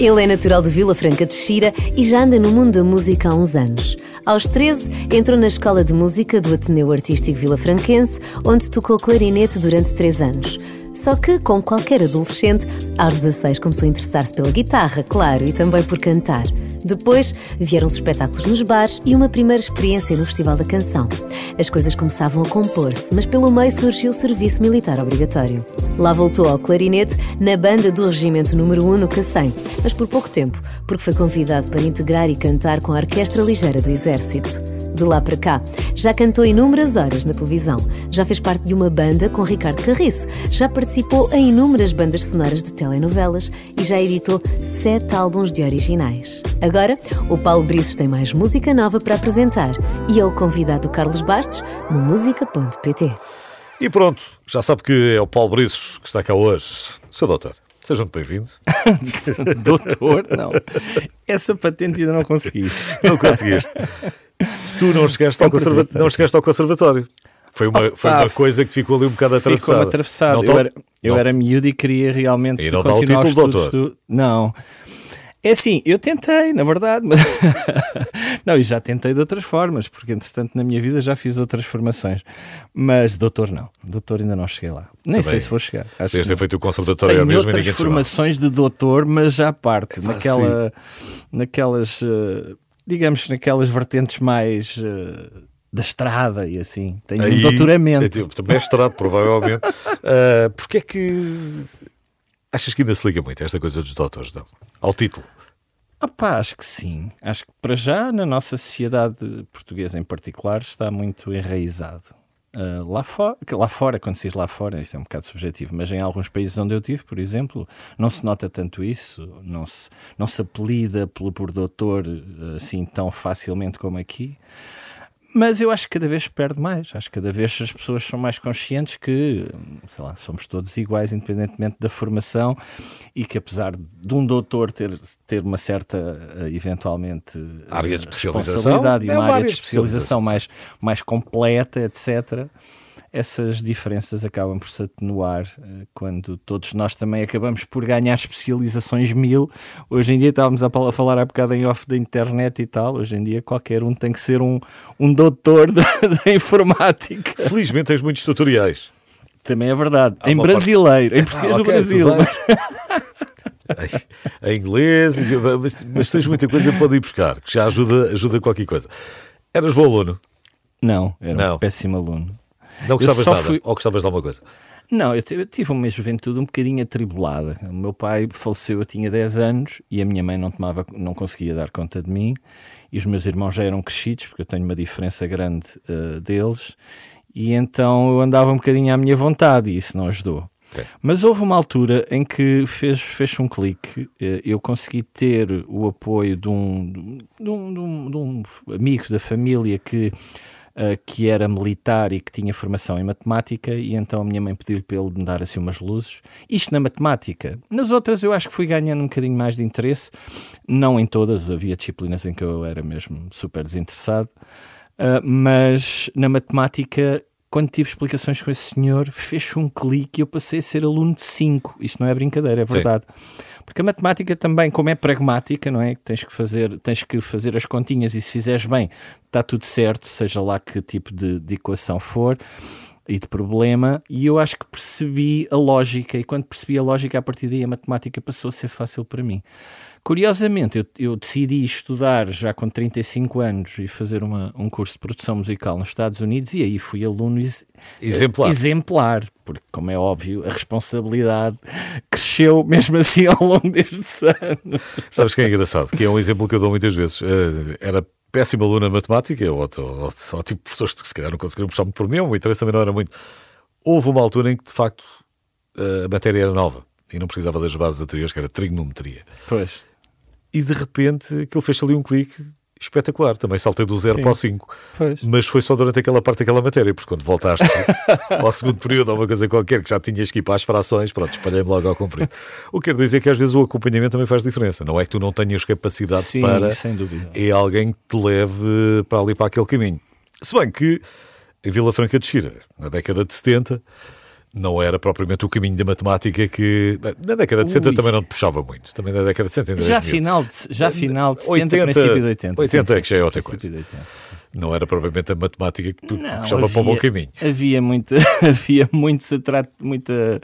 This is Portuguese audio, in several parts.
Ele é natural de Vila Franca de Xira e já anda no mundo da música há uns anos. Aos 13, entrou na Escola de Música do Ateneu Artístico Vila Franquense, onde tocou clarinete durante 3 anos. Só que, como qualquer adolescente, aos 16 começou a interessar-se pela guitarra, claro, e também por cantar. Depois vieram os espetáculos nos bares e uma primeira experiência no Festival da Canção. As coisas começavam a compor-se, mas pelo meio surgiu o serviço militar obrigatório. Lá voltou ao clarinete na banda do Regimento Número 1 no Cacém, mas por pouco tempo, porque foi convidado para integrar e cantar com a Orquestra Ligeira do Exército. De lá para cá, já cantou inúmeras horas na televisão, já fez parte de uma banda com Ricardo Carriço, já participou em inúmeras bandas sonoras de telenovelas e já editou sete álbuns de originais. O Paulo Briços tem mais música nova para apresentar e é o convidado Carlos Bastos no música.pt. E pronto, já sabe que é o Paulo Briços que está cá hoje. Seu doutor, seja muito bem-vindo. doutor, não. Essa patente ainda não consegui. Não conseguiste. Tu não chegaste, ao, conserva não chegaste ao conservatório. Foi uma, foi uma coisa que ficou ali um bocado atravessada. Ficou atravessado. Eu, era, eu era miúdo e queria realmente e não continuar dá o título, os doutor. Do... Não. É assim, eu tentei, na verdade, mas não, e já tentei de outras formas, porque entretanto na minha vida já fiz outras formações, mas doutor não, doutor ainda não cheguei lá, nem Também. sei se vou chegar. Acho Deves ter feito o conservatório Tenho mesmo outras formações de doutor, mas já à parte, naquela, naquelas, uh, digamos, naquelas vertentes mais uh, da estrada e assim. Tenho Aí, um doutoramento. É, tipo, também é provavelmente. Uh, Porquê é que achas que ainda se liga muito a esta coisa dos doutores, não? Ao título? Opa, acho que sim. Acho que para já na nossa sociedade portuguesa em particular está muito enraizado. Uh, lá, fora, lá fora, quando se diz lá fora, isto é um bocado subjetivo, mas em alguns países onde eu tive, por exemplo, não se nota tanto isso, não se, não se apelida pelo por doutor assim tão facilmente como aqui. Mas eu acho que cada vez perde mais. Acho que cada vez as pessoas são mais conscientes que, sei lá, somos todos iguais, independentemente da formação, e que apesar de um doutor ter, ter uma certa, eventualmente, área de especialização, responsabilidade e é uma, área de especialização. mais, mais completa, etc essas diferenças acabam por se atenuar eh, quando todos nós também acabamos por ganhar especializações mil. Hoje em dia estávamos a falar há bocado em off da internet e tal. Hoje em dia qualquer um tem que ser um, um doutor da, da informática. Felizmente tens muitos tutoriais. Também é verdade. Há em brasileiro, em Ah, português do Brasil. Em inglês, mas, mas tens muita coisa para ir buscar, que já ajuda, ajuda qualquer coisa. Eras bom aluno? Não, era um péssimo aluno. Não gostavas nada? fui- Ou gostavas de alguma coisa? Não, eu, tive uma juventude um bocadinho atribulada. O meu pai faleceu, eu tinha 10 anos e a minha mãe não tomava, não conseguia dar conta de mim. E os meus irmãos já eram crescidos, porque eu tenho uma diferença grande eh, deles. E então eu andava um bocadinho à minha vontade e isso não ajudou. Sim. Mas houve uma altura em que fez, fez um clique. eh, Eu consegui ter o apoio de um, de um, de um- de um amigo da família que, eh, que era militar e que tinha formação em matemática, e então a minha mãe pediu-lhe para ele me dar assim umas luzes. Isto na matemática. Nas outras eu acho que fui ganhando um bocadinho mais de interesse. Não em todas, havia disciplinas em que eu era mesmo super desinteressado. Uh, mas na matemática, quando tive explicações com esse senhor, fez um clique e eu passei a ser aluno de 5. Isto não é brincadeira, é verdade. Porque a matemática também, como é pragmática, não é? Tens que fazer, tens que fazer as continhas e se fizeres bem, está tudo certo, seja lá que tipo de, de equação for e de problema. E eu acho que percebi a lógica, e quando percebi a lógica, a partir daí a matemática passou a ser fácil para mim. Curiosamente, eu, eu decidi estudar já com 35 anos e fazer uma, um curso de produção musical nos Estados Unidos e aí fui aluno ex- Exemplar. exemplar, porque, como é óbvio, a responsabilidade cresceu mesmo assim ao longo destes anos. Sabes que é engraçado? Que é um exemplo que eu dou muitas vezes. Eh, era péssimo aluno na matemática, ou, ou, ou tipo pessoas que se calhar não conseguiram puxar muito por mim, o interesse também não era muito. Houve uma altura em que, de facto, eh, a matéria era nova e não precisava das bases anteriores, que era trigonometria. Pois. E de repente aquilo fez ali um clique espetacular. Também saltei do 0 Sim. para o 5. Pois. Mas foi só durante aquela parte daquela matéria, porque quando voltaste ao segundo período ou uma coisa qualquer que já tinhas que ir para as frações, pronto, espalhei-me logo ao comprido. O que quer dizer que às vezes o acompanhamento também faz diferença. Não é que tu não tenhas capacidade Sim, para sem dúvida. é alguém que te leve para ali para aquele caminho. Se bem que em Vila Franca de Xira, na década de 70, não era propriamente o caminho da matemática que na década de 70 Ui. também não te puxava muito. Também na década de 70 já final de, já final de 70, 80, princípio de 80. 80 sim, é que já é outra coisa. Não era propriamente a matemática que tu não, puxava havia, para o bom caminho. Havia muita, havia muito, muita,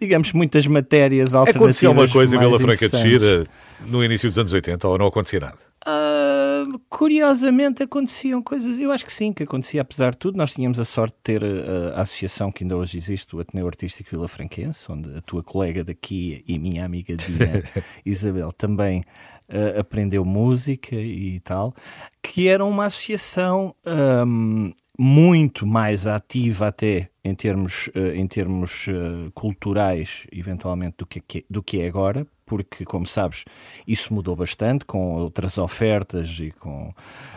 digamos, muitas matérias alternativas. Acontecia uma coisa em Vila Franca de Xira no início dos anos 80 ou não acontecia nada? Uh, curiosamente aconteciam coisas, eu acho que sim, que acontecia apesar de tudo. Nós tínhamos a sorte de ter a, uh, a associação que ainda hoje existe, o Ateneu Artístico Vila Franquense, onde a tua colega daqui e minha amiga Dina Isabel também uh, aprendeu música e tal, que era uma associação um, muito mais ativa até em termos, em termos culturais, eventualmente, do que, do que é agora, porque, como sabes, isso mudou bastante com outras ofertas e com,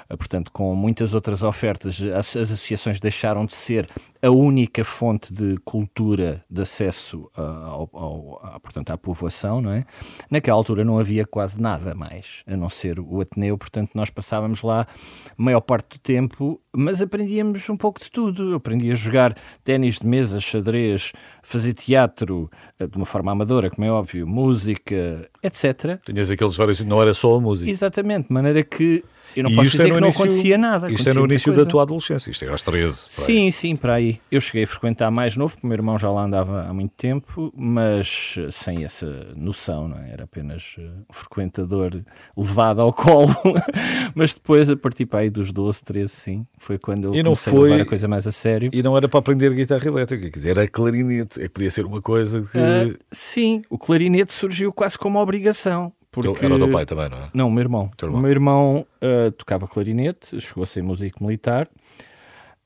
eh, portanto, com muitas outras ofertas. As, as associações deixaram de ser a única fonte de cultura de acesso ao, ao, ao, portanto, à povoação, não é? Naquela altura não havia quase nada mais, a não ser o Ateneu, portanto, nós passávamos lá a maior parte do tempo, mas aprendíamos um pouco de tudo. Eu aprendi a jogar ténis de mesa, xadrez, fazer teatro eh, de uma forma amadora, como é óbvio, música, etc. Tinhas aqueles vários, não era só a música. Exatamente, de maneira que eu não e posso dizer é que não início, acontecia nada. Isto é no início da tua adolescência, isto é aos 13. Sim, sim, para aí. Eu cheguei a frequentar mais novo, porque o meu irmão já lá andava há muito tempo, mas sem essa noção, não é? Era apenas eh, um frequentador levado ao colo. mas depois, a partir para aí dos 12, 13, sim, foi quando eu e comecei foi, a levar a coisa mais a sério. E não era para aprender guitarra elétrica, quer dizer, era clarinete. É, podia ser uma coisa que... Uh, sim, o clarinete surgiu quase como obrigação porque... Era o teu pai também, não é? Não, o meu irmão. O, irmão. O meu irmão uh, tocava clarinete, chegou a ser músico militar.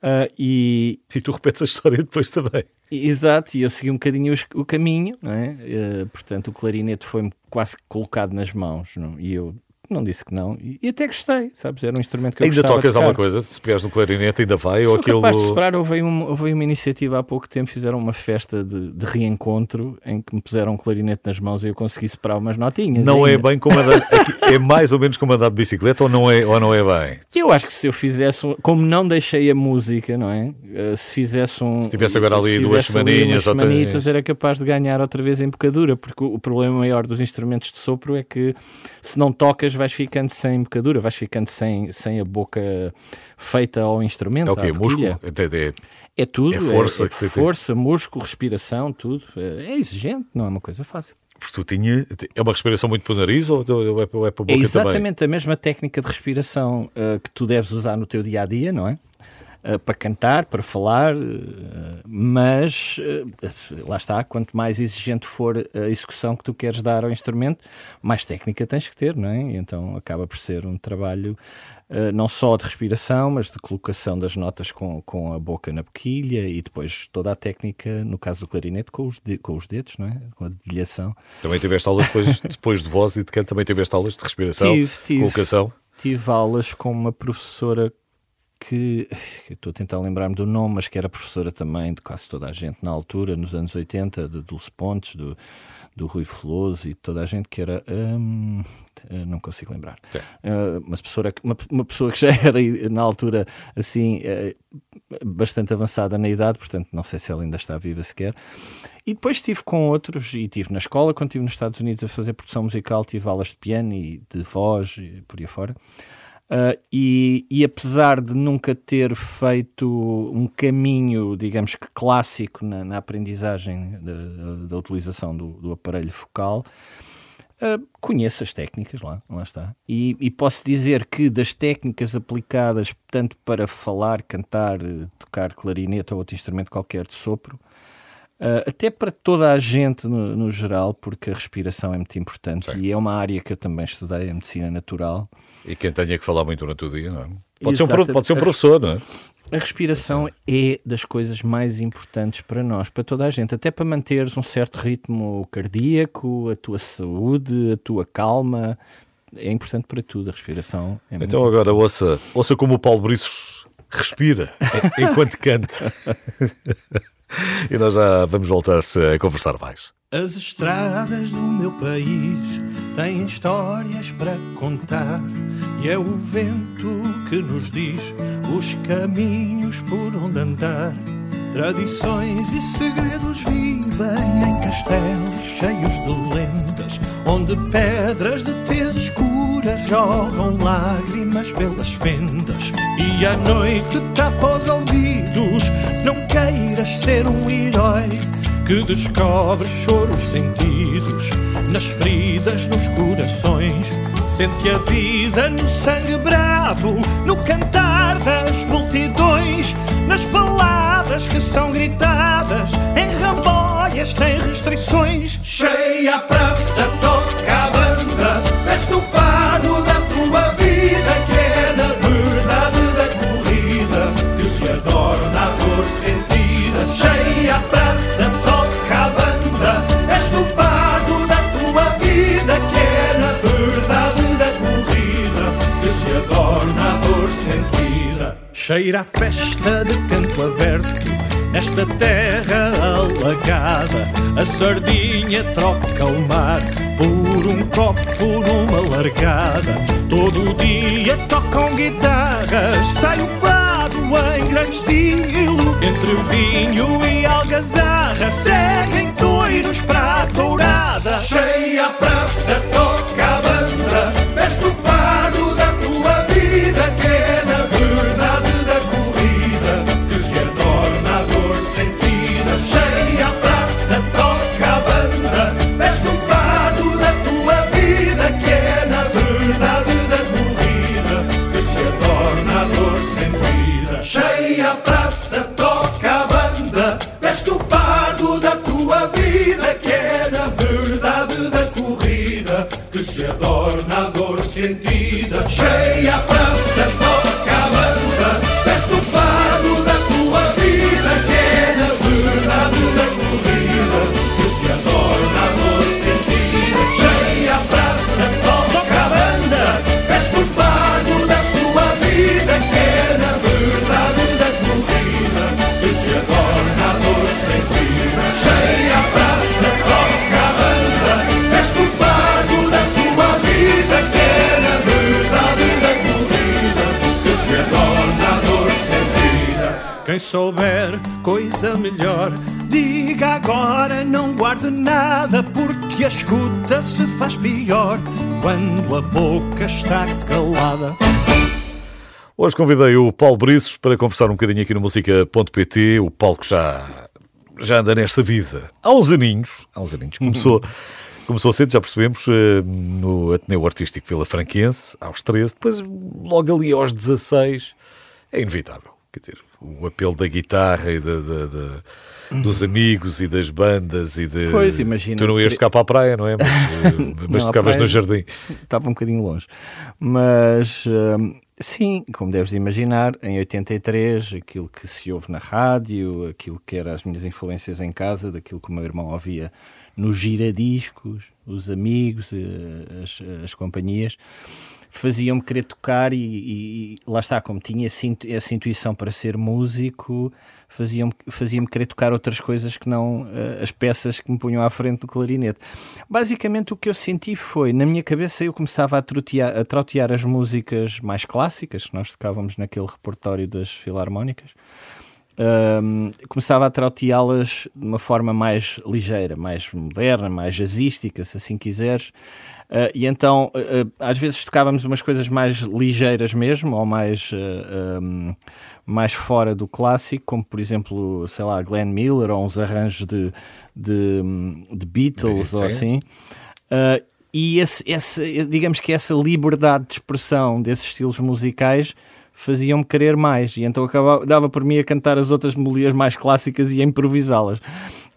Uh, e... e tu repetes a história depois também. Exato, e eu segui um bocadinho o, caminho, não é? Uh, portanto, o clarinete foi-me quase colocado nas mãos, não? e eu não disse que não. E, e, até gostei, sabes? Era um instrumento que eu Ainda tocas alguma coisa? Se pegares no clarinete, ainda vai? Sou ou aquilo... capaz de separar. Houve uma, houve uma iniciativa há pouco tempo, fizeram uma festa de, de, reencontro em que me puseram um clarinete nas mãos e eu consegui separar umas notinhas. Não é ainda. é bem como andar, é mais ou menos como andar de bicicleta ou não é, ou não é bem? Eu acho que se eu fizesse, como não deixei a música, não é? Eh, se fizesse um. Se tivesse agora ali duas semaninhas, duas semanitas, era capaz de ganhar outra vez em bocadura, porque o problema maior dos instrumentos de sopro é que se não tocas vais ficando sem embocadura, vais ficando sem, sem a boca feita ao instrumento. É o quê? Músculo? É, é tudo. É força, é, é força músculo, respiração, tudo. É, é exigente, não é uma coisa fácil. Porque tu tinha. É uma respiração muito para o nariz ou é para a boca É exatamente também? a mesma técnica de respiração uh, que tu deves usar no teu dia a dia, não é? Uh, para cantar, para falar, uh, mas lá está, quanto mais exigente for a execução que tu queres dar ao instrumento, mais técnica tens que ter, não é? E então acaba por ser um trabalho não só de respiração, mas de colocação das notas com, com a boca na boquilha e depois toda a técnica, no caso do clarinete, com os, de, com os dedos, não é? com a dedilhação. Também tiveste aulas depois, depois de voz e de canto, também tiveste aulas de respiração, tive, tive, colocação? Tive aulas com uma professora que estou a tentar lembrar-me do nome, mas que era professora também de quase toda a gente na altura, nos anos 80, de Dulce Pontes, do, do Rui Veloso e toda a gente que era. Hum, não consigo lembrar. Uh, uma, pessoa, uma, uma, pessoa que já era na altura assim. Uh, bastante avançada na idade, portanto não sei se ela ainda está viva sequer. E depois estive com outros, e estive na escola, quando estive nos Estados Unidos a fazer produção musical, tive aulas de piano e de voz e por aí fora. Uh, e, e, apesar de nunca ter feito um caminho, digamos que clássico na, na aprendizagem da utilização do, do, aparelho focal, uh, conheço as técnicas lá, lá está. E, e, posso dizer que das técnicas aplicadas tanto para falar, cantar, tocar clarinete ou outro instrumento qualquer de sopro, Uh, até para toda a gente no, no, geral, porque a respiração é muito importante Sim. e é uma área que eu também estudei, a medicina natural. E quem tenha que falar muito durante o dia, não é? Pode, ser um, pode ser um professor, não é? A respiração é das coisas mais importantes para nós, para toda a gente, até para manteres um certo ritmo cardíaco, a tua saúde, a tua calma. É importante para tudo, a respiração. É então agora ouça, ouça como o Paulo Briços respira enquanto canta. e nós já vamos voltar a conversar mais. As estradas do meu país têm histórias para contar e é o vento que nos diz os caminhos por onde andar. Tradições e segredos vivem em castelos cheios de lendas, onde pedras de tez escura jorram lágrimas pelas fendas. E a noite tapa os ouvidos, não queiras ser um herói que descobre choros sentidos nas feridas, nos corações. Sente a vida no sangue bravo, no cantar das multidões, nas palavras que são gritadas em ramboias sem restrições. Cheia a praça, toca Cheira a festa de canto aberto Nesta terra alagada, a sardinha troca o mar por um copo numa largada. Todo dia tocam guitarras, sai o fado em grande estilo. Entre vinho e algazarra, seguem toiros para a tourada. Cheia a praça, toca tua vida, que é na verdade da corrida que se adorna a dor sentida. Cheia souber coisa melhor, diga agora, não guarde nada, porque a escuta se faz pior quando a boca está calada. Hoje convidei o Paulo Briços para conversar um bocadinho aqui no música.pt. O Paulo que já, já anda nesta vida há uns aninhos. Há uns aninhos. Começou, começou cedo, já percebemos, eh, no Ateneu Artístico Vila Franquense, aos 13. Depois, logo ali aos 16, é inevitável. Quer dizer, o apelo da guitarra e da, da- da- dos amigos e das bandas e de... Pois, imagina. Tu não ias tocar para a praia, não é? Mas, eh, mas Não, tocavas no jardim. Estava um bocadinho longe. Mas hum, sim, como deves imaginar, em 83, aquilo que se ouve na rádio, aquilo que eram as minhas influências em casa, daquilo que o meu irmão ouvia nos giradiscos, os amigos, eh, as, as companhias, faziam-me querer tocar e, e- lá está, como tinha essa intu- essa intuição para ser músico, faziam-me fazia querer tocar outras coisas que não eh, as peças que me punham à frente do clarinete. Basicamente o que eu senti foi, na minha cabeça eu começava a trotear, a trautear as músicas mais clássicas que nós tocávamos naquele repertório das filarmónicas. Ahm, começava a trauteá-las de uma forma mais ligeira, mais moderna, mais jazzística, se assim quiseres. Ah, e então, ah, às vezes tocávamos umas coisas mais ligeiras mesmo, ou mais, ah, ahm, mais fora do clássico, como por exemplo, sei lá, Glenn Miller, ou uns arranjos de, de, de Beatles, ou Sim. assim. Uh, e esse, esse- digamos que essa liberdade de expressão desses estilos musicais faziam-me querer mais e então acabava, dava por mim a cantar as outras melodias mais clássicas e a improvisá-las.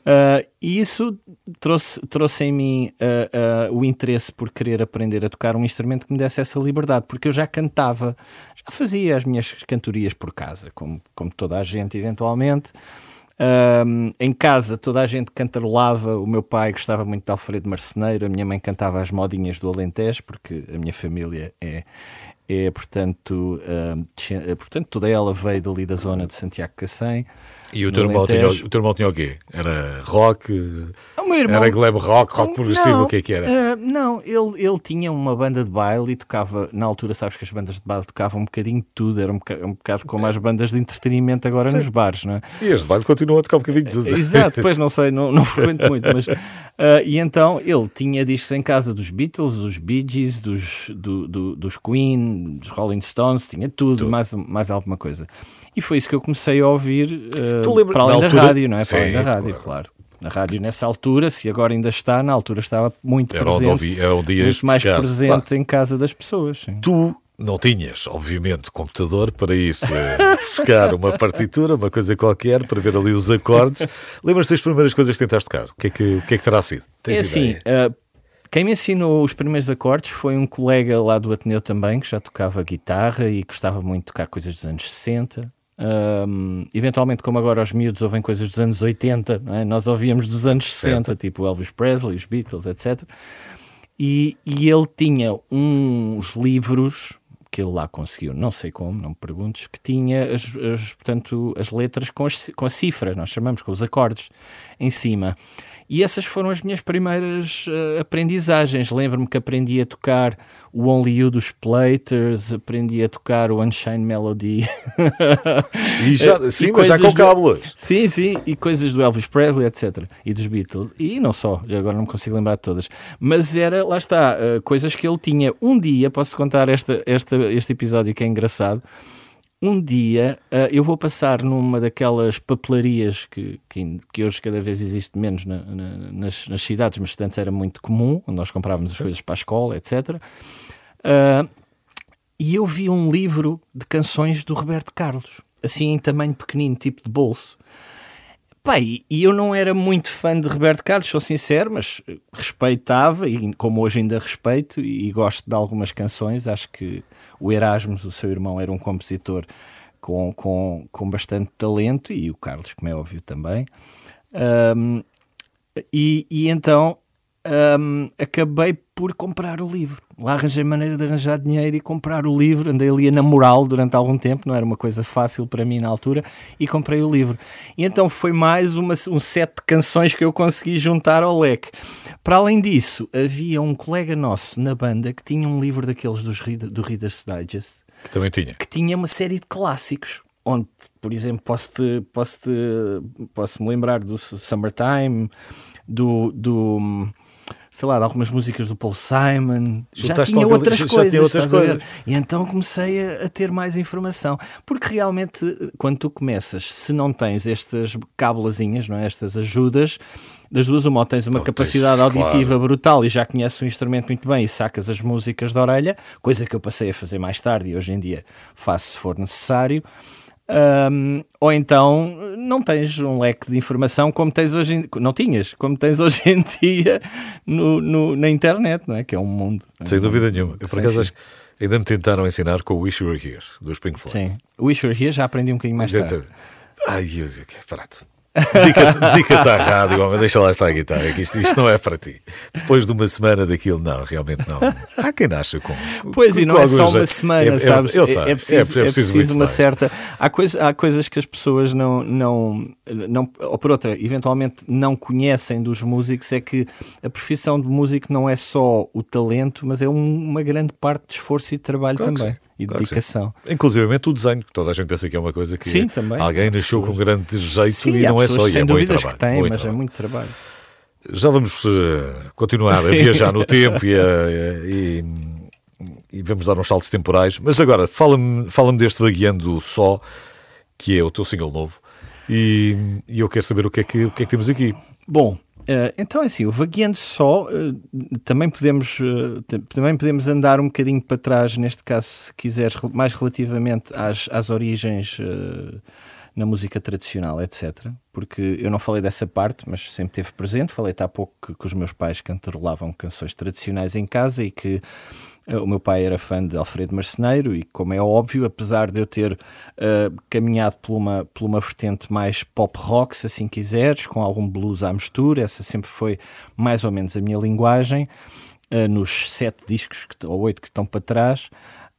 Uh, e isso trouxe, trouxe em mim uh, uh, o interesse por querer aprender a tocar um instrumento que me desse essa liberdade, porque eu já cantava, já fazia as minhas cantorias por casa, como, como toda a gente, eventualmente. Em casa toda a gente cantarolava, o meu pai gostava muito de Alfredo Marceneiro, a minha mãe cantava as modinhas do Alentejo, porque a minha família é, é portanto, portanto toda ela veio dali da zona de Santiago Cacém. E o teu, irmão tinha, o teu irmão tinha o quê? Era rock? Irmão, era glam rock, rock progressivo, não, o que é que era? Uh, não, ele, ele tinha uma banda de baile e tocava, na altura sabes que as bandas de baile tocavam um bocadinho de tudo, era um bocado, um bocado como as bandas de entretenimento agora Sim. nos bares, não é? E as de baile continuam a tocar um bocadinho de tudo. Exato, pois não sei, não, não frequento muito, mas uh, e então ele tinha discos em casa dos Beatles, dos Bee Gees, dos, do, do, dos Queen, dos Rolling Stones, tinha tudo, tudo. Mais, mais alguma coisa. E foi isso que eu comecei a ouvir uh, para além da rádio, não é? Sim, para além da rádio, claro. claro. A rádio nessa altura, se agora ainda está, na altura estava muito era presente. Ouvi, era um dia mais presente claro. em casa das pessoas. Sim. Tu não tinhas, obviamente, computador para isso, eh, buscar uma partitura, uma coisa qualquer, para ver ali os acordes. Lembras-te das primeiras coisas que tentaste tocar? O que é que, o que, é que terá sido? Tens é assim, uh, quem me ensinou os primeiros acordes foi um colega lá do Ateneu também, que já tocava guitarra e gostava muito de tocar coisas dos anos 60. Um, eventualmente, como agora os miúdos ouvem coisas dos anos 80, é? nós ouvíamos dos anos 60, tipo Elvis Presley, os Beatles, etc. E, e ele tinha uns livros que ele lá conseguiu, não sei como, não me perguntes, que tinha as, as portanto, as letras com, as, com a cifra, nós chamamos, com os acordes em cima. E essas foram as minhas primeiras uh, aprendizagens. Lembro-me que aprendi a tocar o Only You dos Platers, aprendi a tocar o Unshine Melody. E já, sim, e mas já com cábulas. Sim, sim, e coisas do Elvis Presley, etc. E dos Beatles. E não só, agora não me consigo lembrar de todas. Mas era, lá está, uh, coisas que ele tinha. Um dia, posso contar esta, esta, este episódio que é engraçado um dia uh, eu vou passar numa daquelas papelarias que, que, que hoje cada vez existe menos na, na, nas, nas, cidades, mas antes era muito comum, onde nós comprávamos as coisas para a escola, etc. Uh, ah, e eu vi um livro de canções do Roberto Carlos, assim em tamanho pequenino, tipo de bolso. Pai, e eu não era muito fã de Roberto Carlos, sou sincero, mas respeitava, e como hoje ainda respeito, e gosto de algumas canções, acho que o Erasmus, o seu irmão, era um compositor com, com, com bastante talento e o Carlos, como é óbvio, também. Um, e, e então um, acabei por comprar o livro. Lá arranjei maneira de arranjar dinheiro e comprar o livro. Andei ali a namorá-lo durante algum tempo, não era uma coisa fácil para mim na altura, e comprei o livro. E então foi mais uma, um set de canções que eu consegui juntar ao leque. Para além disso, havia um colega nosso na banda que tinha um livro daqueles dos, do Reader's Digest. Que também tinha. Que tinha uma série de clássicos onde, por exemplo, posso, -te, posso, -te, posso me lembrar do Summertime, do, do sei lá, de algumas músicas do Paul Simon, já tinha, outras já coisas, tinha outras coisas. E então comecei a, a, ter mais informação. Porque realmente, quando tu começas, se não tens estas cábulazinhas, não é? estas ajudas, das duas, uma, ou tens uma capacidade tens, auditiva claro. brutal e já conheces o instrumento muito bem e sacas as músicas da orelha, coisa que eu passei a fazer mais tarde e hoje em dia faço se for necessário. Um, ou então não tens um leque de informação como tens hoje em, não tinhas, como tens hoje em dia no, no na internet, não é? Que é um mundo. Sem um dúvida nenhuma. Eu, por acaso acho ainda me tentaram ensinar com o Wish You Were Here, dos Pink Floyd. Sim, o Wish You Were Here já aprendi um bocadinho mais tarde. Ai, eu, prato. Dica-te à rádio, homem, deixa lá estar a guitarra, que isto, isto não é para ti. Depois de uma semana daquilo, não, realmente não. Há quem nasce com. Pois, com, e não é só uma semana, é, sabes? É, é, preciso, é, preciso, preciso uma certa. Há, coisa, há coisas que as pessoas não, não, não. Ou por outra, eventualmente não conhecem dos músicos, é que a profissão de músico não é só o talento, mas é um, uma grande parte de esforço e de trabalho claro também e claro dedicação. Inclusive o desenho, que toda a gente pensa que é uma coisa que sim, também. alguém nasceu com grande jeito sim, e não é só, e é muito trabalho. que muito mas trabalho. é muito trabalho. Já vamos uh, continuar a viajar no tempo e, e, e, vamos dar uns saltos temporais, mas agora fala-me fala deste Vagueando Só, que é o teu single novo, e, e eu quero saber o que, é que, o que é que temos aqui. Bom, Uh, então é assim, o vagueando só, uh, também, podemos, uh, também podemos andar um bocadinho para trás, neste caso, se quiseres, mais relativamente às, às origens na música tradicional, etc. Porque eu não falei dessa parte, mas sempre teve presente. Falei-te há pouco que, que os meus pais cantarolavam canções tradicionais em casa e que o meu pai era fã de Alfredo Marceneiro e, como é óbvio, apesar de eu ter uh, caminhado por uma, por uma vertente mais pop rock, se assim quiseres, com algum blues à mistura, essa sempre foi mais ou menos a minha linguagem, uh, nos sete discos que, ou oito que estão para trás.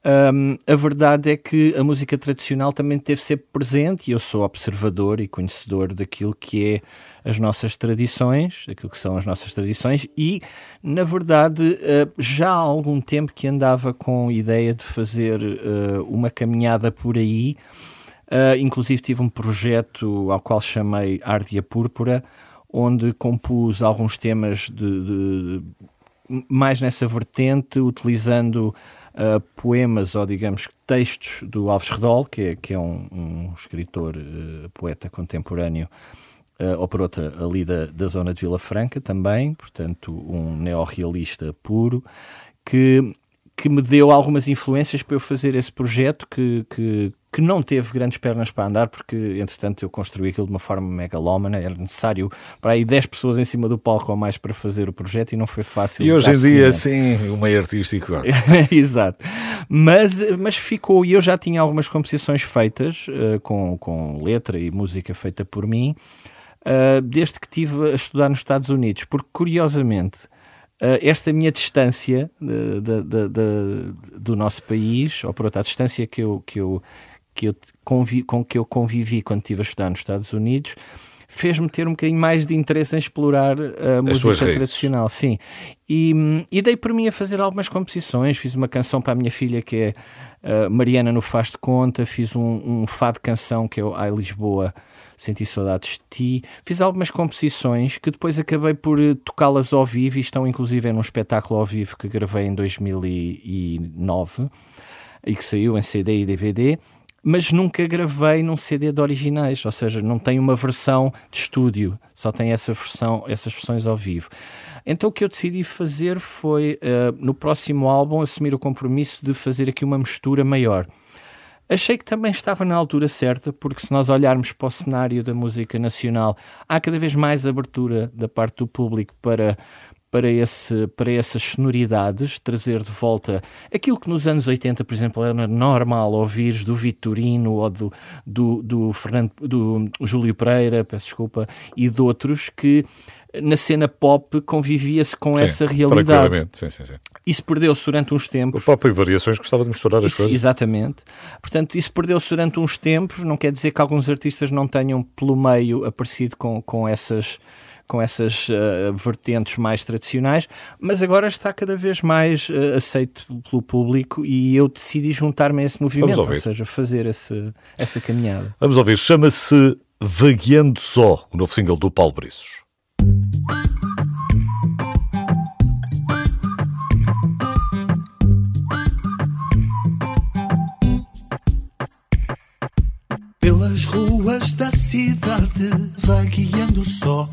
Um, a verdade é que a música tradicional também teve sempre presente e eu sou observador e conhecedor daquilo que é as nossas tradições, aquilo que são as nossas tradições e, na verdade, uh, já há algum tempo que andava com a ideia de fazer uh, uma caminhada por aí. Uh, inclusive tive um projeto ao qual chamei Árdia Púrpura, onde compus alguns temas de, de mais nessa vertente, utilizando uh, poemas ou, digamos, textos do Alves Redol, que é, que é um, um escritor, uh, poeta contemporâneo, uh, ou por outra, ali da, da zona de Vila Franca também, portanto, um neorrealista puro, que que me deu algumas influências para eu fazer esse projeto que, que, que não teve grandes pernas para andar, porque entretanto eu construí aquilo de uma forma megalómana, era necessário para aí 10 pessoas em cima do palco ou mais para fazer o projeto e não foi fácil. E hoje em dia, sim, o meio artístico. Exato. Mas, mas ficou, e eu já tinha algumas composições feitas, uh, com, com letra e música feita por mim, uh, desde que estive a estudar nos Estados Unidos, porque curiosamente uh, esta minha distância de, de, de, do nosso país, ou por outra, a distância que eu, que eu, que eu convi, com que eu convivi quando estive a estudar nos Estados Unidos, fez-me ter um bocadinho mais de interesse em explorar a música tradicional, sim. E, e, dei por mim a fazer algumas composições, fiz uma canção para a minha filha que é uh, Mariana no Faz de Conta, fiz um, um fado canção que é o Ai Lisboa, Senti Saudades de Ti. Fiz algumas composições que depois acabei por eh, tocá-las ao vivo e estão inclusive num espetáculo ao vivo que gravei em 2009 e que saiu em CD e DVD mas nunca gravei num CD de originais, ou seja, não tem uma versão de estúdio, só tem essa versão, essas versões ao vivo. Então o que eu decidi fazer foi, uh, no próximo álbum, assumir o compromisso de fazer aqui uma mistura maior. Achei que também estava na altura certa, porque se nós olharmos para o cenário da música nacional, há cada vez mais abertura da parte do público para para, esse, para essas sonoridades, trazer de volta aquilo que nos anos 80, por exemplo, era normal ouvir do Vitorino ou do, do, do, Fernando, do Júlio Pereira, peço desculpa, e de outros que na cena pop convivia-se com sim, essa realidade. Sim, sim, sim. Isso perdeu-se durante uns tempos. O pop e variações gostava de misturar as isso, coisas. Exatamente. Portanto, isso perdeu-se durante uns tempos. Não quer dizer que alguns artistas não tenham pelo meio aparecido com, com essas com essas uh, vertentes mais tradicionais, mas agora está cada vez mais uh, aceito pelo público e eu decidi juntar-me a esse movimento, ou seja, fazer esse, essa caminhada. Vamos ouvir, chama-se Vagueando Só, o novo single do Paulo Brissos. Pelas ruas da cidade, vagueando só.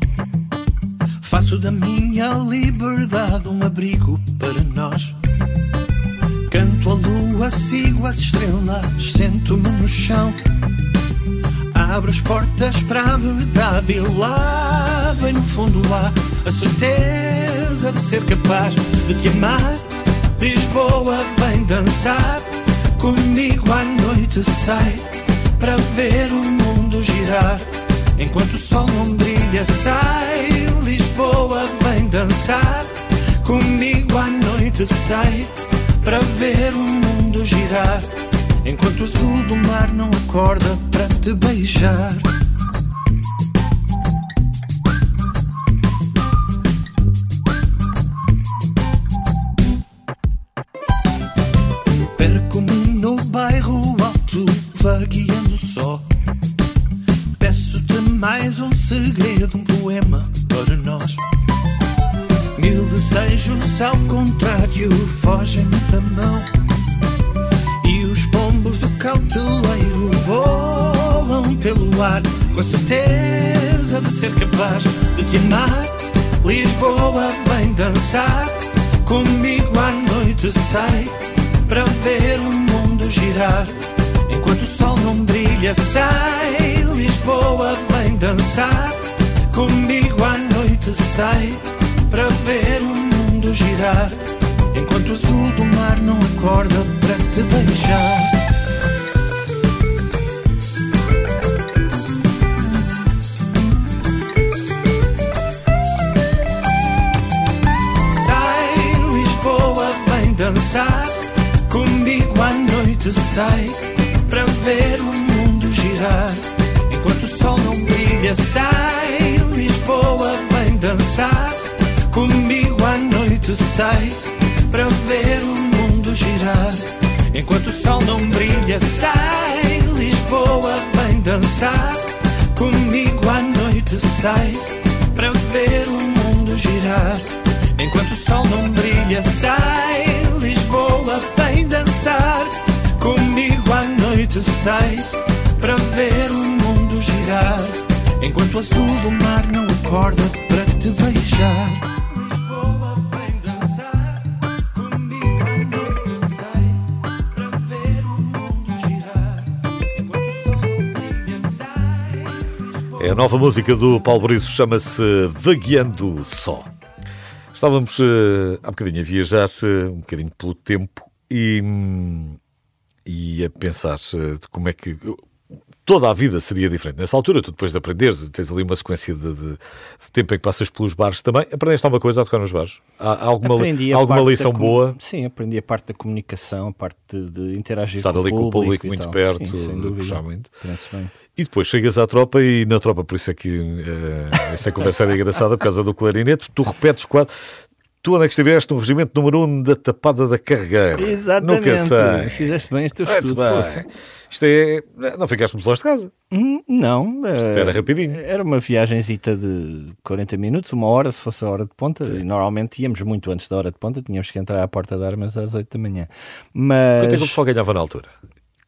Faço da minha liberdade um abrigo para nós. Canto a lua, sigo as estrelas, sento-me no chão. Abro as portas para a verdade e lá, bem no fundo, há a certeza de ser capaz de te amar. Lisboa vem dançar comigo à noite, sai para ver o mundo girar. Enquanto o sol não brilha, sai. Lisboa vem dançar. Comigo à noite sai para ver o mundo girar. Enquanto o azul do mar não acorda para te beijar. Dançar. Comigo à noite sai para ver o mundo girar. Enquanto o sol não brilha, sai Lisboa vem dançar. Comigo à noite sai para ver o mundo girar. Enquanto o azul do mar não acorda para te beijar. É a nova música do Paulo Briço, chama-se Vagueando Só. Estávamos eh, há bocadinho a viajar um bocadinho pelo tempo e, e a pensar de como é que toda a vida seria diferente. Nessa altura, tu depois de aprenderes, tens ali uma sequência de, de- de tempo em que passas pelos bares também. Aprendeste alguma coisa a tocar nos bares? Há, há alguma, há alguma da lição boa? Sim, aprendi a parte da comunicação, a parte de, de interagir Estar com, ali o com o público público muito tal. perto, Sim, sem dúvida. puxar muito. E depois chegas à tropa e na tropa, por isso é que eh, essa conversa era engraçada por causa do clarinete, tu repetes quase. Tu onde é que estiveste no regimento número 1 um da Tapada da Carregueira? Exatamente. Nunca sei. Fizeste bem Muito estudos. bem. poça. Isto é. Não ficaste muito longe de casa. Hum, Não. Isto eh, era rapidinho. Era uma viagenzita de 40 minutos, uma hora, se fosse a hora de ponta. E normalmente íamos muito antes da hora de ponta, tínhamos que entrar à porta de armas às 8 da manhã. Mas. Quanto é que o pessoal ganhava na altura?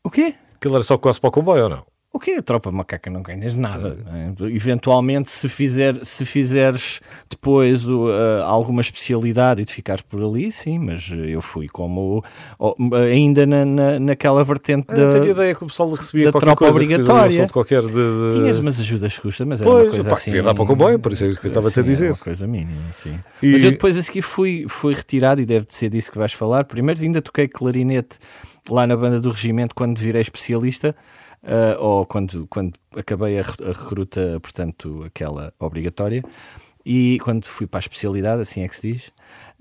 O quê? Aquilo era só quase para o comboio ou não? O quê? A tropa macaca não ganhas nada. né? Eventualmente, se, fizer, se fizeres depois eh, alguma especialidade e te ficares por ali, sim, mas eu fui como oh, ainda na, na, naquela vertente Eu da. tenho ideia que o pessoal recebia da qualquer tropa coisa. que obrigatória. assunto qualquer de. de... Tinhas umas ajudas custas, mas era Pois, uma coisa pá, assim. dar para o comboio, por isso é que eu estava-te a Sim, dizer. era Uma coisa mínima, sim. E- Mas eu depois a seguir fui, fui retirado e deve de ser disso que vais falar. Primeiro ainda toquei clarinete lá na banda do regimento quando virei especialista. Ah, ou quando, quando acabei a, re- a recruta, portanto, aquela obrigatória, e quando fui para a especialidade, assim é que se diz,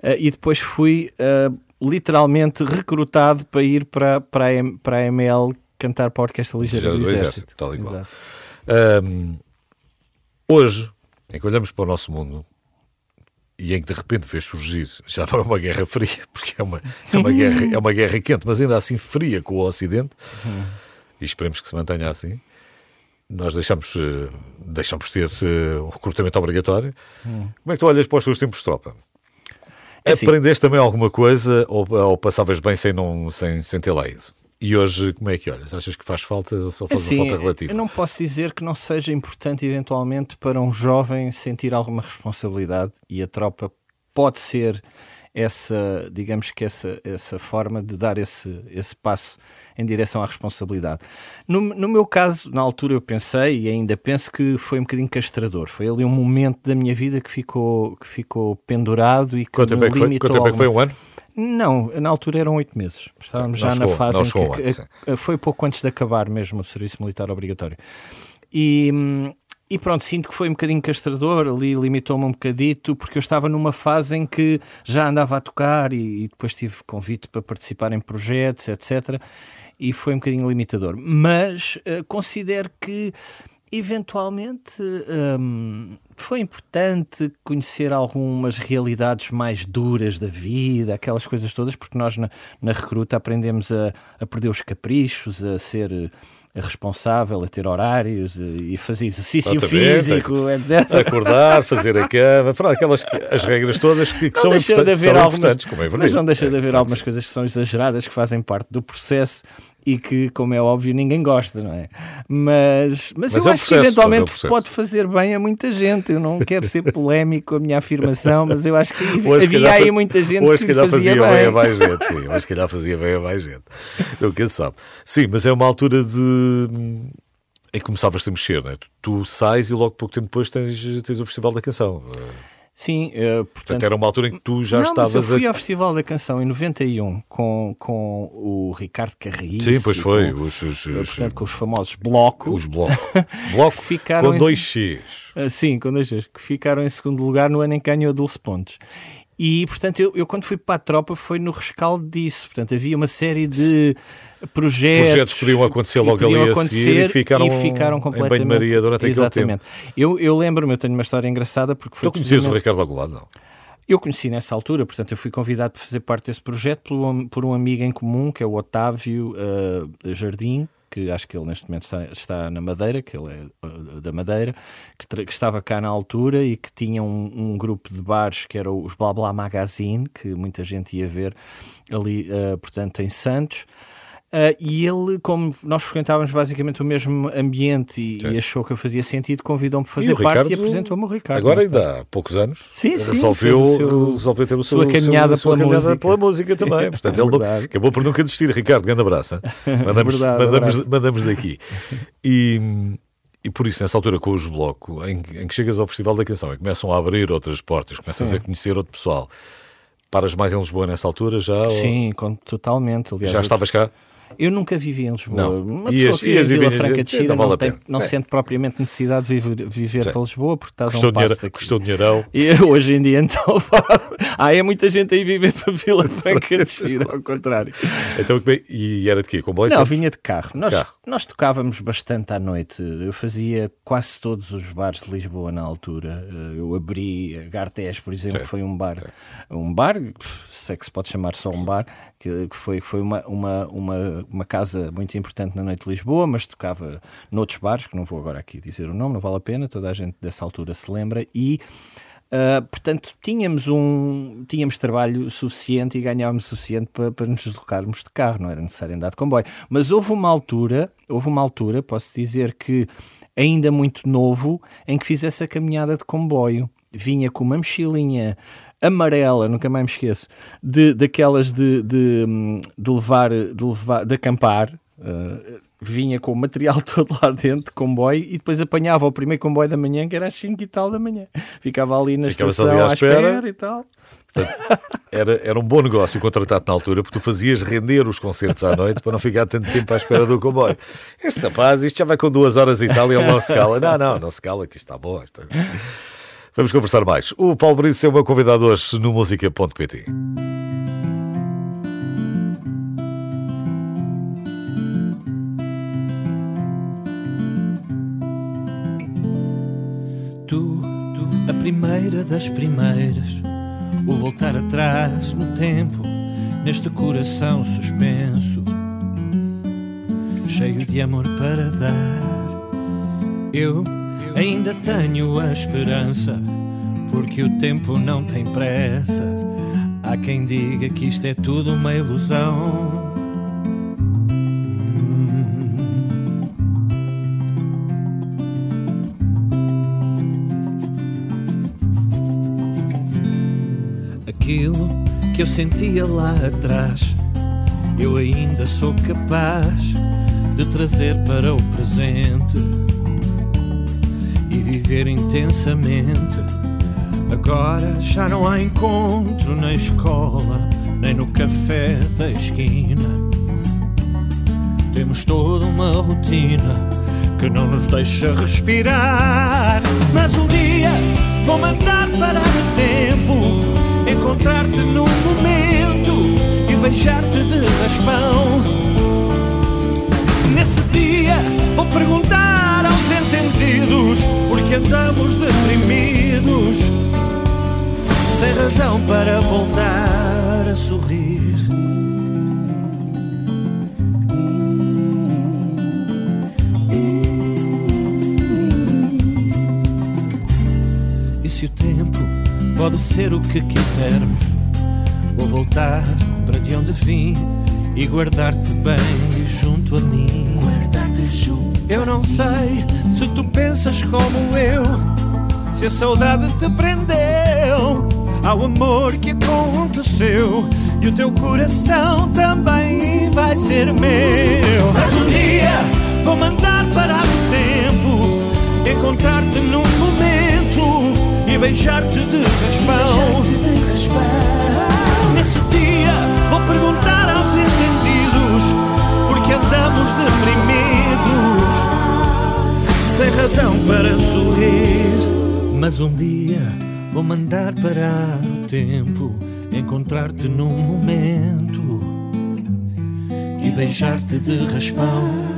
Ah, e depois fui ah, literalmente recrutado para ir para, para, a, M- para a ML cantar para a Orquestra Ligeira do, do Exército. Tal. Exato. Ahm, hoje, em que olhamos para o nosso mundo e em que de repente vês surgir, já não é uma guerra fria, porque é uma, é uma, guerra, é uma guerra quente, mas ainda assim fria com o Ocidente, e esperemos que se mantenha assim. Nós deixamos, eh, deixamos ter eh, um recrutamento obrigatório. Como é que tu olhas para os teus tempos de tropa? É assim. Aprendeste também alguma coisa ou, ou passavas bem sem, não, sem, sem ter lá ido? E hoje, como é que olhas? Achas que faz falta ou só faz Assim, uma falta relativa? eu não posso dizer que não seja importante eventualmente para um jovem sentir alguma responsabilidade e a tropa pode ser essa, digamos que essa, essa forma de dar esse, esse passo em direção à responsabilidade. No, no meu caso, na altura eu pensei e ainda penso que foi um bocadinho castrador. Foi ali um momento da minha vida que ficou, que ficou pendurado e que Quanto me é que foi? limitou Quanto tempo é foi? Um ano? Não, na altura eram oito meses. Estávamos Sim, já na chegou- fase em que, ano, que- foi pouco antes de acabar mesmo o serviço militar obrigatório. E, hum, e pronto, sinto que foi um bocadinho castrador, ali limitou-me um bocadito, porque eu estava numa fase em que já andava a tocar e, e depois tive convite para participar em projetos, etc. E foi um bocadinho limitador. Mas eh, considero que eventualmente hum, foi importante conhecer algumas realidades mais duras da vida, aquelas coisas todas, porque nós na, na recruta aprendemos a, a perder os caprichos, a ser eh, responsável, a ter horários e fazer exercício Exatamente. físico, etc. Acordar, fazer a cama, pronto, aquelas as regras todas que, que são haver são algumas, importantes, como é mas verdade. não deixa de É, haver tem algumas coisas que são exageradas, que fazem parte do processo e que, como é óbvio, ninguém gosta, não é? Mas, mas, Mas eu é acho processo, que é eventualmente processo. pode fazer bem a muita gente. Eu não quero ser polémico com a minha afirmação, mas eu acho que Hoje, havia calhar, aí muita gente hoje, que calhar, fazia, fazia bem. a mais gente, sim, hoje, calhar, fazia bem a mais gente. Nunca se sabe. Sim, mas é uma altura de. em que começavas a mexer, não é? Tu, tu sais e logo pouco tempo depois tens, tens o Festival da Canção. Sim, eh, Portanto, portanto, era uma altura em que tu já não, estavas mas eu fui a. ao Festival da Canção em 91 com, com o Ricardo Carris. Sim, pois foi. Com, Os, os, eh, os, portanto, com os famosos blocos. os blocos. Bloco Ficaram com em- dois X. Ah, Sim, com dois Gs, que ficaram em segundo lugar no ano em que ganhou 12 pontos. E, portanto, eu, eu, quando fui para a tropa foi no rescaldo disso. Portanto, havia uma série de projetos. Projetos podiam acontecer logo ali a seguir e ficaram, e ficaram completamente. Em Maria durante Exatamente. aquele tempo. Eu, eu lembro-me, eu tenho uma história engraçada porque foi. Tu conhecias o Ricardo Agulado, não? Eu conheci nessa altura, portanto, eu fui convidado para fazer parte desse projeto por um, por um amigo em comum, que é o Otávio uh, Jardim, que acho que ele neste momento está, está na Madeira, que ele é uh, da Madeira, que, que, estava cá na altura e que tinha um, um, grupo de bares que era os Blá Blá Magazine, que muita gente ia ver ali, uh, portanto, em Santos. Uh, e ele, como nós frequentávamos basicamente o mesmo ambiente e, e achou que eu fazia sentido, convidou-me para fazer parte Ricardo, e apresentou-me o Ricardo. Agora ainda há poucos anos sim, sim, resolveu, seu, resolveu ter o seu, sua caminhada, sua, pela, caminhada música. pela música sim, também. Portanto, ele verdade. acabou por nunca desistir. Ricardo, grande abraço. Mandamos, verdade, mandamos, abraço. mandamos daqui. E, e por isso, nessa altura, com os blocos, em, em, que chegas ao Festival da Canção e começam a abrir outras portas, começas sim. a conhecer outro pessoal. Paras mais em Lisboa nessa altura já? Sim, ou... totalmente. Aliás, já estavas cá? Eu nunca vivi em Lisboa. Não. Uma pessoa que vive em Vila Franca de Xira não, vale não, tem, não sente propriamente necessidade de viver, viver para Lisboa porque estás custou a um passo dinheiro, daqui. Custou dinheirão. E hoje em dia então ah, é muita gente aí viver para Vila Franca de Xira, ao contrário. Então, e era de quê? Comboio? Não, vinha de carro. Nós, carro. nós tocávamos bastante à noite. Eu fazia quase todos os bares de Lisboa na altura. Eu abri Gartés, por exemplo, Sim. foi um bar. Sim. Um bar, sei que se pode chamar só um bar, que, que foi, foi uma, uma, uma, uma casa muito importante na noite de Lisboa, mas tocava noutros bares, que não vou agora aqui dizer o nome, não vale a pena, toda a gente dessa altura se lembra, e uh, portanto tínhamos um tínhamos trabalho suficiente e ganhávamos suficiente para, para nos deslocarmos de carro, não era necessário andar de comboio. Mas houve uma altura, houve uma altura, posso dizer que ainda muito novo, em que fiz essa caminhada de comboio. Vinha com uma mochilinha amarela, nunca mais me esqueço, de, daquelas de, de, de levar, de levar, de acampar. Uh, vinha com o material todo lá dentro de comboio e depois apanhava o primeiro comboio da manhã, que era às 5 e tal da manhã. Ficava ali na Ficava estação ali à à espera. espera. e tal. Portanto, era, era um bom negócio contratar-te na altura porque tu fazias render os concertos à noite para não ficar tanto tempo à espera do comboio. Este rapaz, isto já vai com duas horas e tal e ele não se cala. Não, não, não se cala, que isto está bom. Isto... Vamos conversar mais. O Paulo Brice é o meu convidado hoje no música.pt. A primeira das primeiras, o voltar atrás no tempo, neste coração suspenso, cheio de amor para dar. Eu ainda tenho a esperança, porque o tempo não tem pressa. Há quem diga que isto é tudo uma ilusão. Aquilo que eu sentia lá atrás, eu ainda sou capaz de trazer para o presente e viver intensamente. Agora já não há encontro na escola, nem no café da esquina. Temos toda uma rotina que não nos deixa respirar. Mas um dia vou mandar parar o tempo, encontrar-te num momento e beijar-te de raspão. Nesse dia vou perguntar porque andamos deprimidos, sem razão para voltar a sorrir. E se o tempo pode ser o que quisermos, vou voltar para de onde vim e guardar-te bem junto a mim. Junto. Eu não sei se tu pensas como eu, se a saudade te prendeu ao amor que aconteceu e o teu coração também vai ser meu. Mas um dia vou mandar parar o tempo, encontrar-te num momento e beijar-te de raspão. Nesse dia vou perguntar aos entendidos porque andamos deprimidos, sem razão para sorrir. Mas um dia vou mandar parar o tempo, encontrar-te num momento e beijar-te de raspão.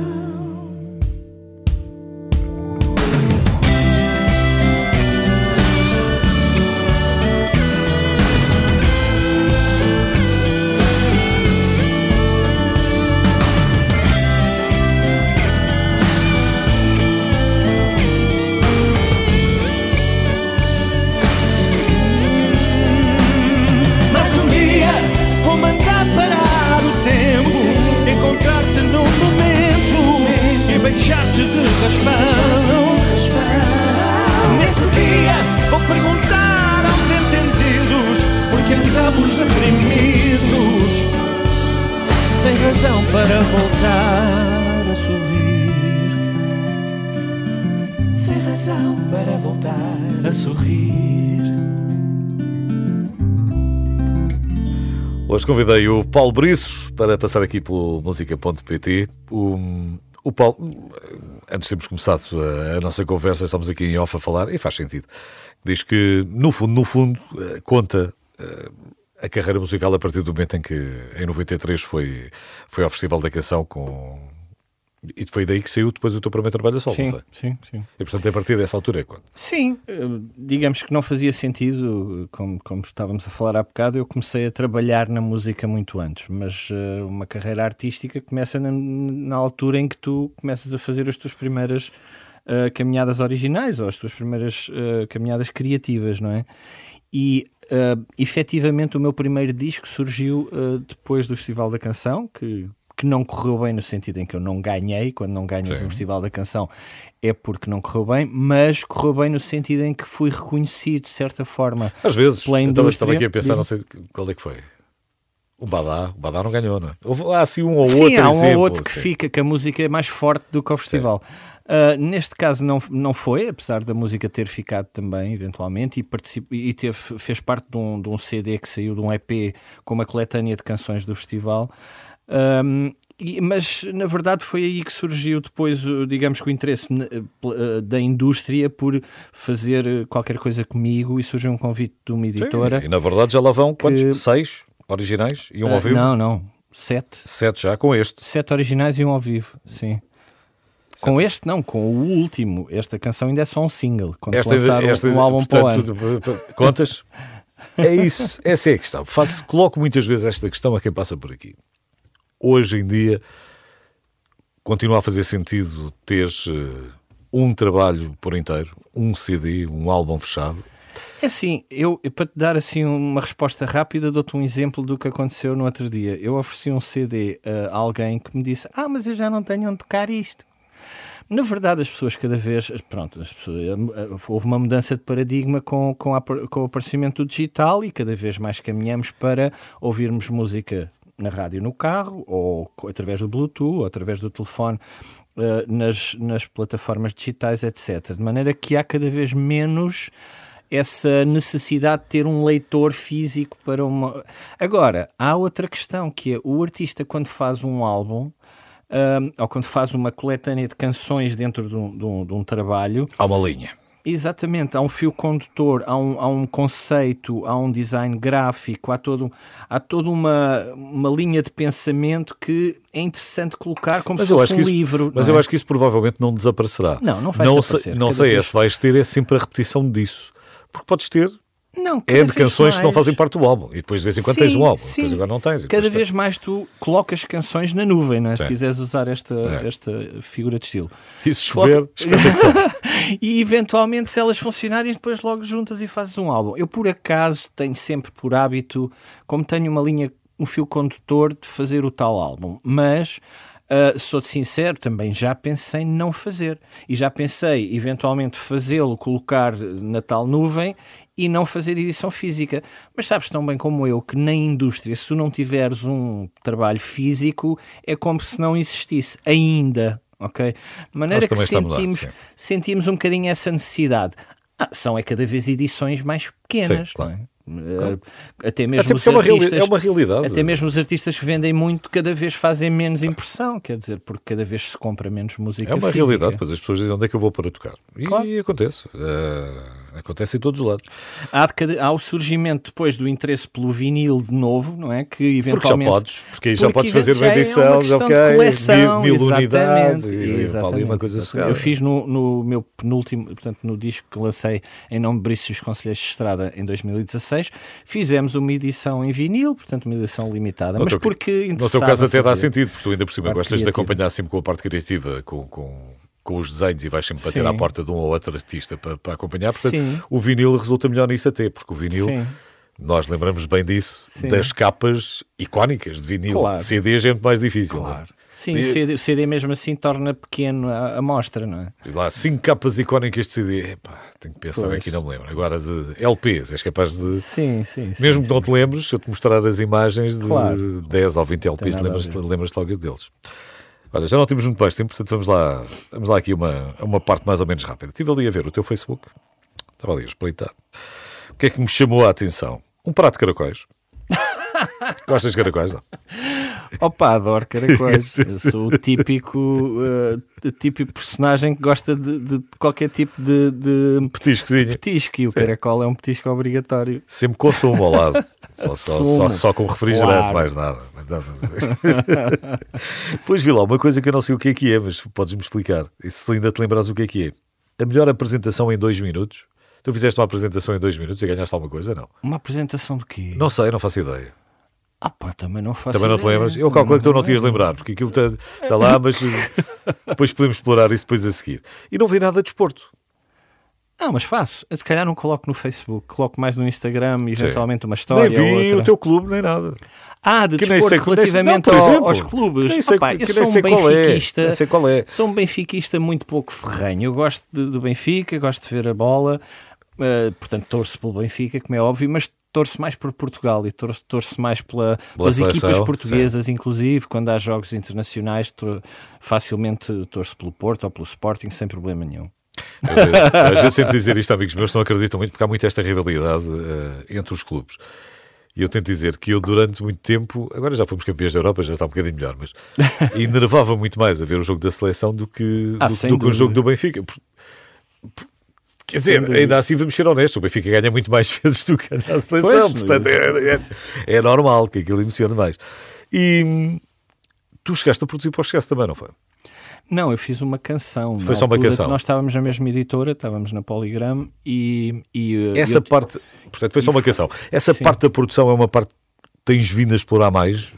Hoje convidei o Paulo Briços para passar aqui pelo música.pt. O, o Paulo, antes de termos começado a, a, nossa conversa, estamos aqui em off a falar, e faz sentido. Diz que, no fundo, no fundo, eh, conta eh, a carreira musical a partir do momento em que, em 93, foi, foi ao Festival da Canção com e foi daí que saiu depois o teu primeiro trabalho a solo, sim, sim, sim. E portanto, a partir dessa altura é quando? Sim, eh, digamos que não fazia sentido, como, como estávamos a falar há bocado, eu comecei a trabalhar na música muito antes, mas uh, uma carreira artística começa na, na, altura em que tu começas a fazer as tuas primeiras uh, caminhadas originais ou as tuas primeiras uh, caminhadas criativas, não é? E uh, efetivamente o meu primeiro disco surgiu depois do Festival da Canção, que que não correu bem no sentido em que eu não ganhei, quando não ganhas Sim. um festival da canção é porque não correu bem, mas correu bem no sentido em que fui reconhecido de certa forma. Às vezes, pela indústria. estava aqui a pensar, não sei qual é que foi. O Badá, o Badá não ganhou, não é? Houve, há assim um ou sim, outro há um exemplo, ou outro que sim. fica, que a música é mais forte do que o festival. Uh, neste caso não, não foi, apesar da música ter ficado também, eventualmente, e, particip... e teve, fez parte de um, de um CD que saiu de um EP com uma coletânea de canções do festival. Um, mas na verdade foi aí que surgiu depois, digamos que o interesse eh, da indústria por fazer qualquer coisa comigo e surgiu um convite de uma editora. Sim, e na verdade já lá vão que... quantos? Seis originais e um uh, ao vivo? Não, não, sete. Sete já com este. Sete originais e um ao vivo, sim. Sete. Com este não, com o último. Esta canção ainda é só um single. Quando esta, lançaram esta, um álbum portanto, para o ano. Contas? é isso, essa é a questão. Faço, coloco muitas vezes esta questão a quem passa por aqui hoje em dia continua a fazer sentido ter uh, um trabalho por inteiro, um CD, um álbum fechado? É assim, eu para te dar assim uma resposta rápida, dou-te um exemplo do que aconteceu no outro dia. Eu ofereci um CD a alguém que me disse: Ah, mas eu já não tenho onde tocar isto. Na verdade, as pessoas cada vez. Pronto, pessoas, eh, houve uma mudança de paradigma com, com, a, com o aparecimento do digital e cada vez mais caminhamos para ouvirmos música na rádio no carro, ou através do Bluetooth, ou através do telefone, uh, nas, nas plataformas digitais, etc. De maneira que há cada vez menos essa necessidade de ter um leitor físico para uma. Agora, há outra questão que é o artista, quando faz um álbum. Um, ou quando faz uma coletânea de canções dentro de um, de um, de um trabalho. Há uma linha Exatamente, há um fio condutor, há um, há um conceito, há um design gráfico, há, todo, há toda uma, uma linha de pensamento que é interessante colocar como mas se fosse um isso, livro. Mas eu é? acho que isso provavelmente não desaparecerá. Não, não vai não desaparecer. Sei, não sei, é se vais ter é sempre a repetição disso. Porque podes ter não, é de canções mais... que não fazem parte do álbum. E depois de vez em quando sim, tens um álbum, sim. depois agora não tens. Cada vez mais tu colocas canções na nuvem, não é? Se quiseres usar esta, é. esta figura de estilo. E se chover, E eventualmente, se elas funcionarem, depois logo juntas e fazes um álbum. Eu, por acaso, tenho sempre por hábito, como tenho uma linha, um fio condutor, de fazer o tal álbum. Mas. Uh, sou-te sincero, também já pensei em não fazer. E já pensei, eventualmente, fazê-lo, colocar na tal nuvem e não fazer edição física. Mas sabes tão bem como eu que na indústria, se tu não tiveres um trabalho físico, é como se não existisse ainda. Ok? De maneira que sentimos, sentimos um bocadinho essa necessidade. Ah, são é cada vez edições mais pequenas. Sim, claro. É? Claro. Eh, até mesmo até os artistas, é uma realidade. Até mesmo os artistas que vendem muito cada vez fazem menos impressão, quer dizer, porque cada vez se compra menos música. É uma física. realidade, pois as pessoas dizem onde é que eu vou para tocar. E, claro. acontece. Uh acontece em todos os lados. Há, de há o surgimento depois do interesse pelo vinil de novo, não é? Que Porque já eventualmente. podes, porque aí já Porque podes fazer uma é edição, uma questão ok, de coleção, mil, mil exatamente, unidades, e, exatamente. uma coisa sossegada. Eu fiz no, no meu penúltimo, portanto, no disco que lancei em nome de Brício os Conselheiros de Estrada em 2016, fizemos uma edição em vinil, portanto, uma edição limitada. No mas teu- porque No teu caso até dá fazer. sentido, porque tu ainda por cima Parte gostas de criativa. acompanhar sempre com a parte criativa, com, com, com os desenhos e vais sempre bater Sim. à porta de um ou outro artista para, para acompanhar. Portanto, Sim. o vinil resulta melhor nisso até, porque o vinil, Sim. nós lembramos bem disso, Sim. das capas icónicas de vinil. Claro. De CDs é muito mais difícil. é? Claro. Sim, o CD, o CD mesmo assim torna pequeno a, a mostra, não é? Diz lá, cinco capas icónicas de CD. Epá, tenho que pensar Pois. aqui, não me lembro. Agora de LPs, és capaz de. Sim, sim. sim Mesmo sim. que não te lembres, se eu te mostrar as imagens de Claro. 10 ou 20 LPs, lembras-te lembras logo deles. Olha, já não temos muito mais tempo, portanto vamos lá, vamos lá aqui uma, uma parte mais ou menos rápida. Estive ali a ver o teu Facebook, estava ali a espreitar. O que é que me chamou a atenção? Um prato de caracóis. Gostas de caracóis, não? Opa, adoro caracóis. Sim, sim. sou o típico, o típico personagem que gosta de, de qualquer tipo de, de petisco e o caracol é um petisco obrigatório. Sempre com sumo ao lado. Só, só, só, só com refrigerante, Claro. mais nada. Depois vi lá uma coisa que eu não sei o que é que é, mas podes-me explicar. E se ainda te lembras o que é que é? A melhor apresentação em dois minutos. Tu fizeste uma apresentação em dois minutos e ganhaste alguma coisa? Não. Uma apresentação do quê? Não sei, não faço ideia. Ah pá, também não faço Também não te lembras? Eu calculo que tu não te ias lembrar, porque aquilo está, está lá, mas eh, depois podemos explorar isso depois a seguir. E não vi nada de desporto. Não, mas faço. Se calhar não coloco no Facebook, coloco mais no Instagram, eventualmente uma Nem história vi ou outra. o teu clube, nem nada. Ah, de Que nem desporto sei- nem relativamente não, exemplo. aos clubes. Nem sei- Opa, eu nem sou um é. benfiquista. Nem sei qual é. Sou um benfiquista muito pouco ferrenho. Eu gosto do Benfica, gosto de ver a bola, eh, portanto torço pelo Benfica, como é óbvio, mas torço mais por Portugal e torço, torço mais pela, pelas seleção, equipas portuguesas, inclusive, quando há jogos internacionais, tor- facilmente torço pelo Porto ou pelo Sporting sem problema nenhum. Às vezes, sempre dizer isto amigos meus não acreditam muito, porque há muito esta rivalidade eh, entre os clubes. E eu tento dizer que eu, durante muito tempo, agora já fomos campeões da Europa, já está um bocadinho melhor, mas enervava muito mais a ver o jogo da seleção do que, Ah, do, do que o jogo do Benfica. Por- por- Quer dizer, ainda assim vamos ser honestos, o Benfica ganha muito mais vezes do que a seleção, Pois, portanto é, é- é normal que aquilo emocione mais. E tu chegaste a produzir Chegaste também, não foi? Não, eu fiz uma canção. Foi só uma canção? Nós estávamos na mesma editora, estávamos na Polygram e. e eh, Essa eu- parte, portanto, foi só uma canção. Essa Sim. parte da produção é uma parte que tens vindo a explorar mais.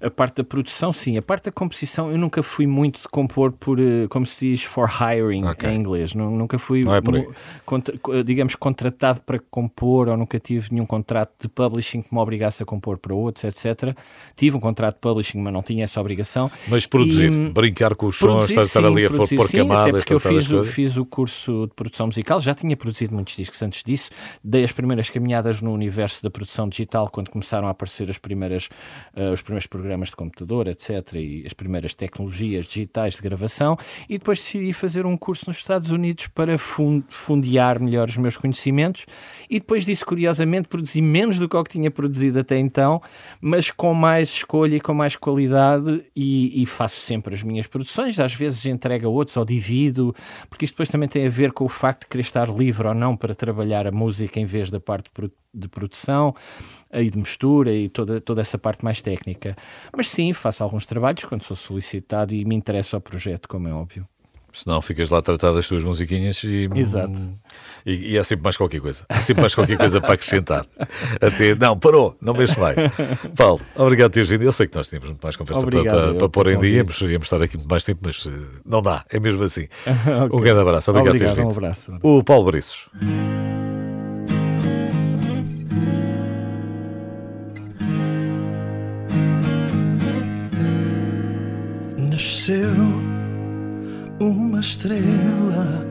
A parte da produção, sim. A parte da composição, eu nunca fui muito de compor por, eh, como se diz, for hiring Ok. em inglês. Nu- Nunca fui, é por contra- co- digamos, contratado para compor ou nunca tive nenhum contrato de publishing que me obrigasse a compor para outros, etc. Tive um contrato de publishing, mas não tinha essa obrigação. Mas produzir, E- brincar com os sons, estar, ali a produzir, pôr sim, camadas, até porque eu fiz o, fiz o curso de produção musical, já tinha produzido muitos discos antes disso, dei as primeiras caminhadas no universo da produção digital quando começaram a aparecer as primeiras, eh, os primeiros programas de computador, etc., e as primeiras tecnologias digitais de gravação, e depois decidi fazer um curso nos Estados Unidos para fun- fundear melhor os meus conhecimentos, e depois disso, curiosamente, produzi menos do que que tinha produzido até então, mas com mais escolha e com mais qualidade, e, e faço sempre as minhas produções, às vezes entrego a outros ou divido, porque isto depois também tem a ver com o facto de querer estar livre ou não para trabalhar a música em vez da parte de produ- de produção e de mistura e toda, toda essa parte mais técnica. Mas sim, faço alguns trabalhos quando sou solicitado e me interessa o projeto, como é óbvio. Senão ficas lá a tratar das tuas musiquinhas e, Exato. e, e há sempre mais qualquer coisa. Há sempre mais qualquer coisa para acrescentar. Até, não, parou, não mexe mais. Paulo, obrigado por teres vindo. Eu sei que nós tínhamos muito mais conversa para, Obrigado, para, eu, para pôr em dia, íamos, íamos estar aqui muito mais tempo, mas eh, não dá, é mesmo assim. Ok. Um grande abraço, obrigado, por teres Obrigado, um vindo. abraço. O Paulo Briços. Nasceu uma estrela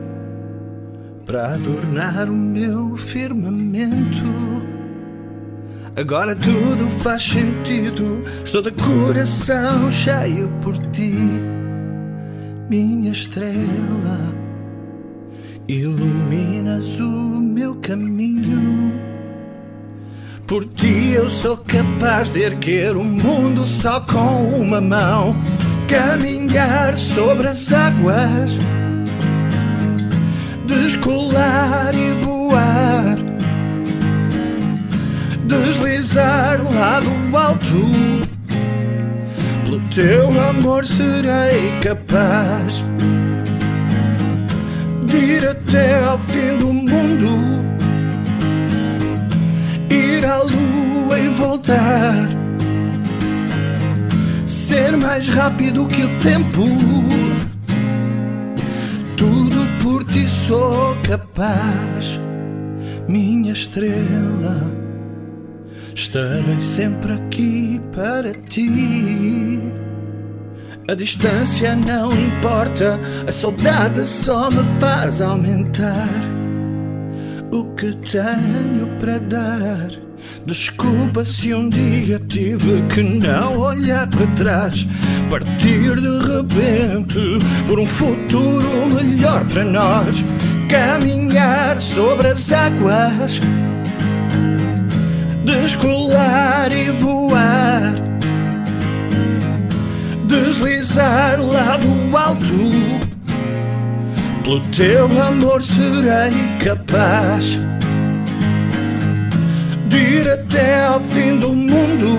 para adornar o meu firmamento. Agora tudo faz sentido. Estou de coração cheio por ti, minha estrela. Iluminas o meu caminho. Por ti eu sou capaz de erguer o mundo só com uma mão. Caminhar sobre as águas. De descolar e voar, deslizar lá do alto. Pelo teu amor serei capaz de ir até ao fim do mundo, ir à lua e voltar, ser mais rápido que o tempo. Tudo por ti sou capaz, minha estrela. Estarei sempre aqui para ti. A distância não importa, a saudade só me faz aumentar o que tenho para dar. Desculpa se um dia tive que não olhar para trás, partir de repente por um futuro melhor para nós, caminhar sobre as águas, descolar e voar deslizar lá do alto. Pelo teu amor serei capaz ir até ao fim do mundo,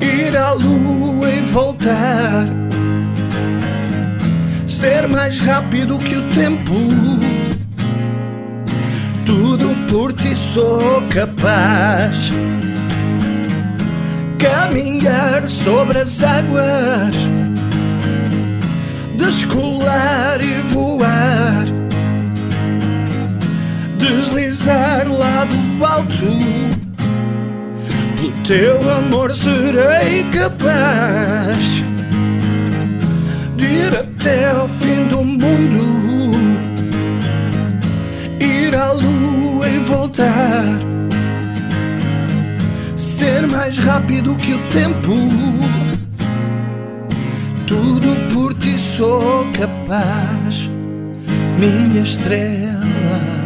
ir à lua e voltar, ser mais rápido que o tempo. Tudo por ti sou capaz. Caminhar sobre as águas, descolar e voar, deslizar lá do alto. Pelo teu amor serei capaz de ir até ao fim do mundo, ir à lua e voltar ser mais rápido que o tempo. Tudo por ti sou capaz, minha estrela.